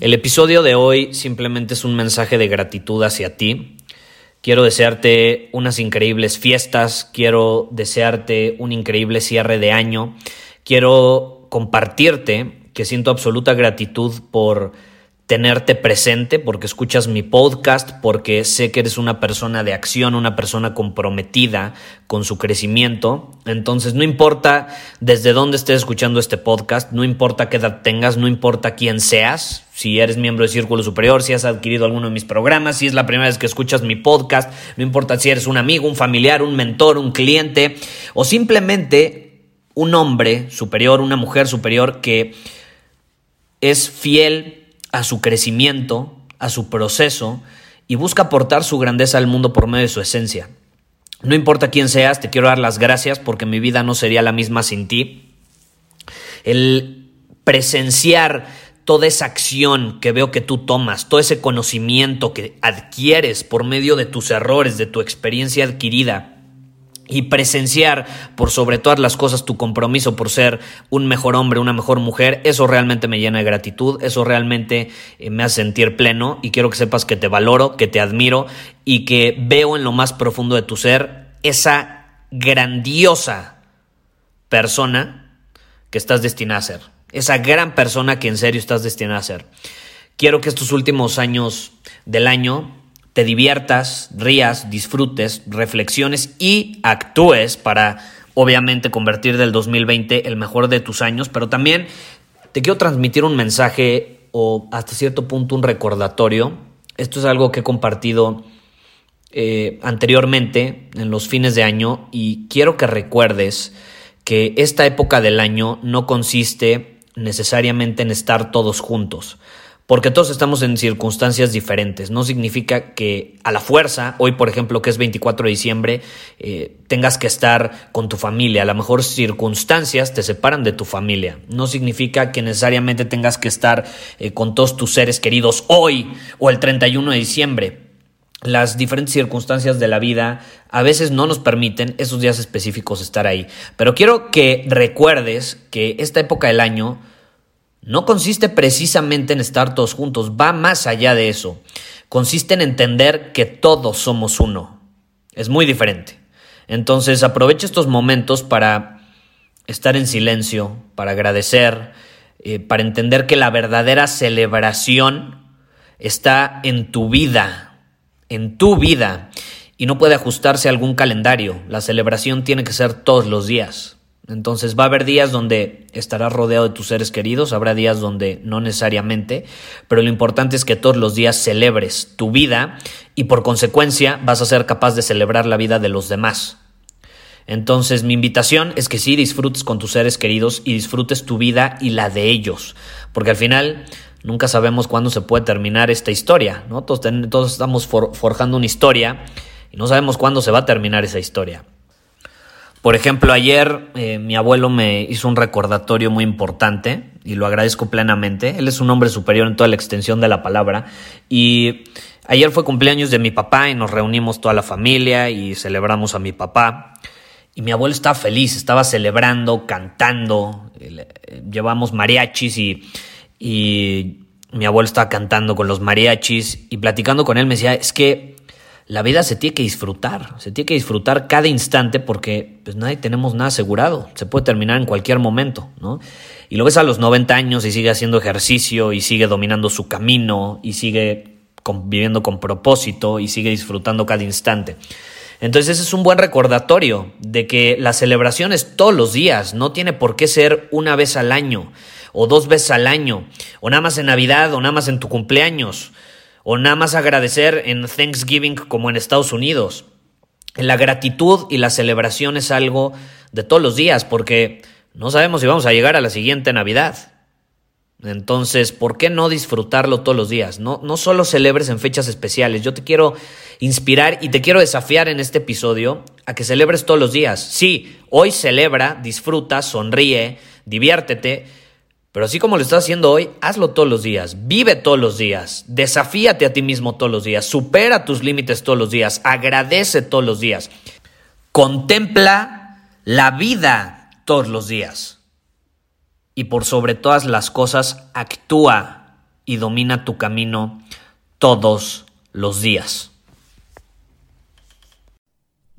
El episodio de hoy simplemente es un mensaje de gratitud hacia ti. Quiero desearte unas increíbles fiestas, quiero desearte un increíble cierre de año, quiero compartirte que siento absoluta gratitud por tenerte presente, porque escuchas mi podcast, porque sé que eres una persona de acción, una persona comprometida con su crecimiento. Entonces, no importa desde dónde estés escuchando este podcast, no importa qué edad tengas, no importa quién seas, si eres miembro de Círculo Superior, si has adquirido alguno de mis programas, si es la primera vez que escuchas mi podcast, no importa si eres un amigo, un familiar, un mentor, un cliente o simplemente un hombre superior, una mujer superior que es fiel a su crecimiento, a su proceso y busca aportar su grandeza al mundo por medio de su esencia. No importa quién seas, te quiero dar las gracias porque mi vida no sería la misma sin ti. El presenciar toda esa acción que veo que tú tomas, todo ese conocimiento que adquieres por medio de tus errores, de tu experiencia adquirida, y presenciar por sobre todas las cosas tu compromiso por ser un mejor hombre, una mejor mujer, eso realmente me llena de gratitud, eso realmente eh, me hace sentir pleno y quiero que sepas que te valoro, que te admiro y que veo en lo más profundo de tu ser esa grandiosa persona que estás destinada a ser, esa gran persona que en serio estás destinada a ser. Quiero que estos últimos años del año te diviertas, rías, disfrutes, reflexiones y actúes para obviamente convertir del 2020 el mejor de tus años, pero también te quiero transmitir un mensaje o hasta cierto punto un recordatorio. Esto es algo que he compartido eh, anteriormente en los fines de año y quiero que recuerdes que esta época del año no consiste necesariamente en estar todos juntos porque todos estamos en circunstancias diferentes. No significa que a la fuerza, hoy por ejemplo que es 24 de diciembre, eh, tengas que estar con tu familia. A lo mejor circunstancias te separan de tu familia. No significa que necesariamente tengas que estar eh, con todos tus seres queridos hoy o el 31 de diciembre. Las diferentes circunstancias de la vida a veces no nos permiten esos días específicos estar ahí. Pero quiero que recuerdes que esta época del año no consiste precisamente en estar todos juntos, va más allá de eso. Consiste en entender que todos somos uno. Es muy diferente. Entonces aprovecha estos momentos para estar en silencio, para agradecer, eh, para entender que la verdadera celebración está en tu vida, en tu vida, y no puede ajustarse a algún calendario. La celebración tiene que ser todos los días. Entonces va a haber días donde estarás rodeado de tus seres queridos, habrá días donde no necesariamente, pero lo importante es que todos los días celebres tu vida y por consecuencia vas a ser capaz de celebrar la vida de los demás. Entonces mi invitación es que sí disfrutes con tus seres queridos y disfrutes tu vida y la de ellos, porque al final nunca sabemos cuándo se puede terminar esta historia, ¿no? Todos, todos estamos forjando una historia y no sabemos cuándo se va a terminar esa historia. Por ejemplo, ayer eh, mi abuelo me hizo un recordatorio muy importante y lo agradezco plenamente. Él es un hombre superior en toda la extensión de la palabra y ayer fue cumpleaños de mi papá y nos reunimos toda la familia y celebramos a mi papá. Y mi abuelo estaba feliz, estaba celebrando, cantando, eh, llevamos mariachis y, y mi abuelo estaba cantando con los mariachis y platicando con él me decía, es que la vida se tiene que disfrutar, se tiene que disfrutar cada instante porque pues nadie tenemos nada asegurado, se puede terminar en cualquier momento, ¿no? Y lo ves a los 90 años y sigue haciendo ejercicio y sigue dominando su camino y sigue viviendo con propósito y sigue disfrutando cada instante. Entonces ese es un buen recordatorio de que la celebración es todos los días, no tiene por qué ser una vez al año o dos veces al año, o nada más en Navidad o nada más en tu cumpleaños, o nada más agradecer en Thanksgiving como en Estados Unidos. La gratitud y la celebración es algo de todos los días porque no sabemos si vamos a llegar a la siguiente Navidad. Entonces, ¿por qué no disfrutarlo todos los días? No, no solo celebres en fechas especiales. Yo te quiero inspirar y te quiero desafiar en este episodio a que celebres todos los días. Sí, hoy celebra, disfruta, sonríe, diviértete, pero así como lo estás haciendo hoy, hazlo todos los días, vive todos los días, desafíate a ti mismo todos los días, supera tus límites todos los días, agradece todos los días, contempla la vida todos los días. Y por sobre todas las cosas actúa y domina tu camino todos los días.